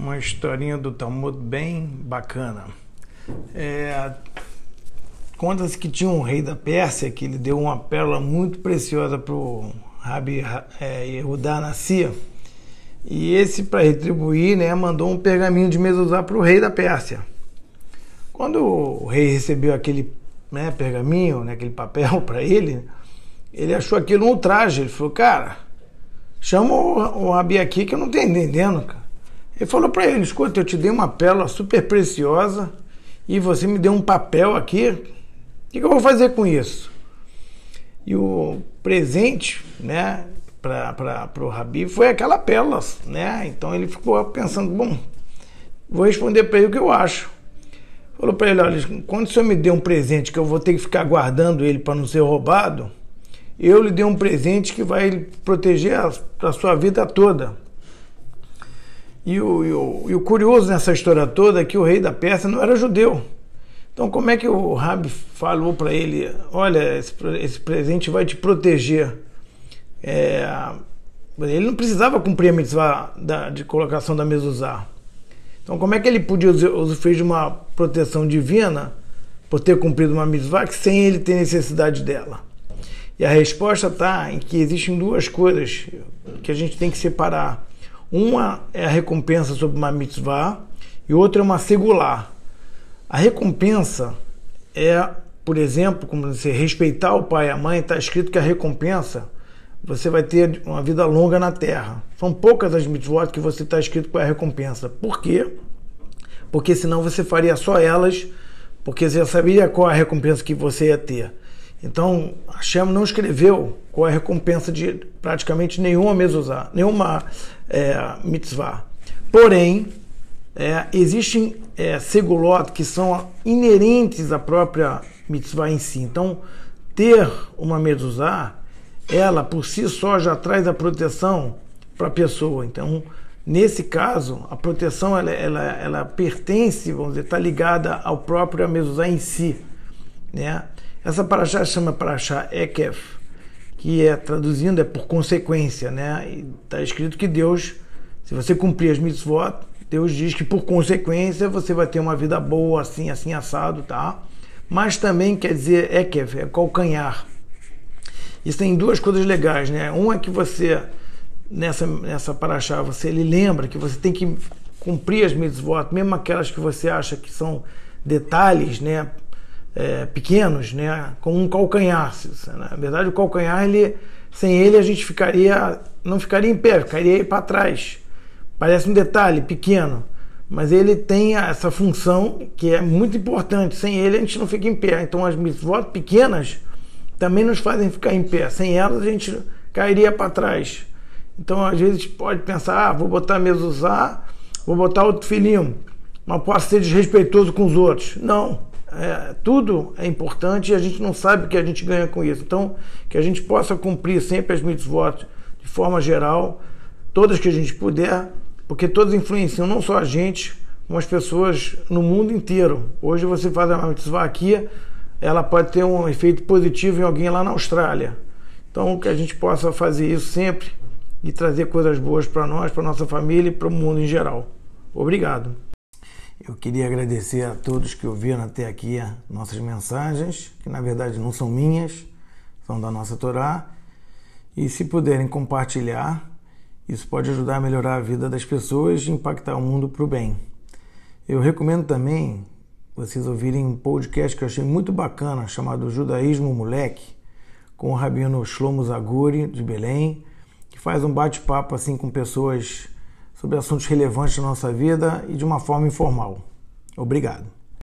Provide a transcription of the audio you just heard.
uma historinha do Talmud bem bacana. É, Conta-se que tinha um rei da Pérsia que ele deu uma pérola muito preciosa para o Rabi é, Yehudá Nassia. E esse, para retribuir, né, mandou um pergaminho de Mesuzá para o rei da Pérsia. Quando o rei recebeu aquele né, pergaminho, né, aquele papel para ele, ele achou aquilo um ultraje. Ele falou, cara, chama o, o Rabi aqui que eu não estou entendendo, cara. Ele falou para ele, escuta, eu te dei uma pérola super preciosa e você me deu um papel aqui o que, eu vou fazer com isso? E o presente, né, para o Rabi foi aquela pérola, né? Então ele ficou pensando, bom, vou responder para ele o que eu acho. Falou para ele, olha, quando o senhor me deu um presente que eu vou ter que ficar guardando ele para não ser roubado, eu lhe dei um presente que vai proteger a, a sua vida toda. E o, e o, e o curioso nessa história toda é que o rei da Pérsia não era judeu. Então, como é que o Rabi falou para ele: olha, esse, esse, presente vai te proteger? É, ele não precisava cumprir a mitzvah da, de colocação da mezuzá. Então, como é que ele podia usufruir de uma proteção divina por ter cumprido uma mitzvah sem ele ter necessidade dela? E a resposta está em que existem duas coisas que a gente tem que separar. Uma é a recompensa sobre uma mitzvah e outra é uma segular. A recompensa é, por exemplo, como você respeitar o pai e a mãe, está escrito que a recompensa você vai ter uma vida longa na terra. São poucas as mitzvot que você está escrito com a recompensa. Por quê? Porque senão você faria só elas, porque você já saberia qual é a recompensa que você ia ter. Então, Hashem não escreveu qual é a recompensa de praticamente nenhuma mezuzá, nenhuma é, mitzvah. Porém, é, existem é, segulot que são inerentes à própria mitzvah em si. Então, ter uma mezuzá, ela por si só já traz a proteção para a pessoa. Então, nesse caso, a proteção ela, ela, ela pertence, vamos dizer, está ligada ao próprio mezuzá em si. Né? Essa paraxá chama paraxá Ekef, que é traduzindo é por consequência, né? Está escrito que Deus, se você cumprir as mitzvot, Deus diz que por consequência você vai ter uma vida boa, assim, assim, assado, tá? Mas também quer dizer que é calcanhar. Isso tem duas coisas legais, né? Um é que você, nessa, nessa paraxá, você ele lembra que você tem que cumprir as mitzvot, mesmo aquelas que você acha que são detalhes, né? É, pequenos, né? Com um calcanhar. Na verdade, o calcanhar, ele, sem ele, a gente ficaria, não ficaria em pé, ficaria para trás. Parece um detalhe pequeno, mas ele tem essa função que é muito importante. Sem ele a gente não fica em pé. Então as mitzvot pequenas também nos fazem ficar em pé. Sem elas a gente cairia para trás. Então às vezes pode pensar, ah, vou botar mezuzá, vou botar outro filhinho, mas posso ser desrespeitoso com os outros. Não. É, tudo é importante e a gente não sabe o que a gente ganha com isso. Então, que a gente possa cumprir sempre as mitzvot de forma geral, todas que a gente puder, porque todos influenciam não só a gente, como as pessoas no mundo inteiro. Hoje você faz uma mitzvah aqui, ela pode ter um efeito positivo em alguém lá na Austrália. Então, que a gente possa fazer isso sempre e trazer coisas boas para nós, para nossa família e para o mundo em geral. Obrigado. Eu queria agradecer a todos que ouviram até aqui nossas mensagens, que na verdade não são minhas, são da nossa Torá. E se puderem compartilhar, isso pode ajudar a melhorar a vida das pessoas e impactar o mundo para o bem. Eu recomendo também vocês ouvirem um podcast que eu achei muito bacana, chamado Judaísmo Moleque, com o rabino Shlomo Zaguri, de Belém, que faz um bate-papo assim com pessoas sobre assuntos relevantes da nossa vida e de uma forma informal. Obrigado.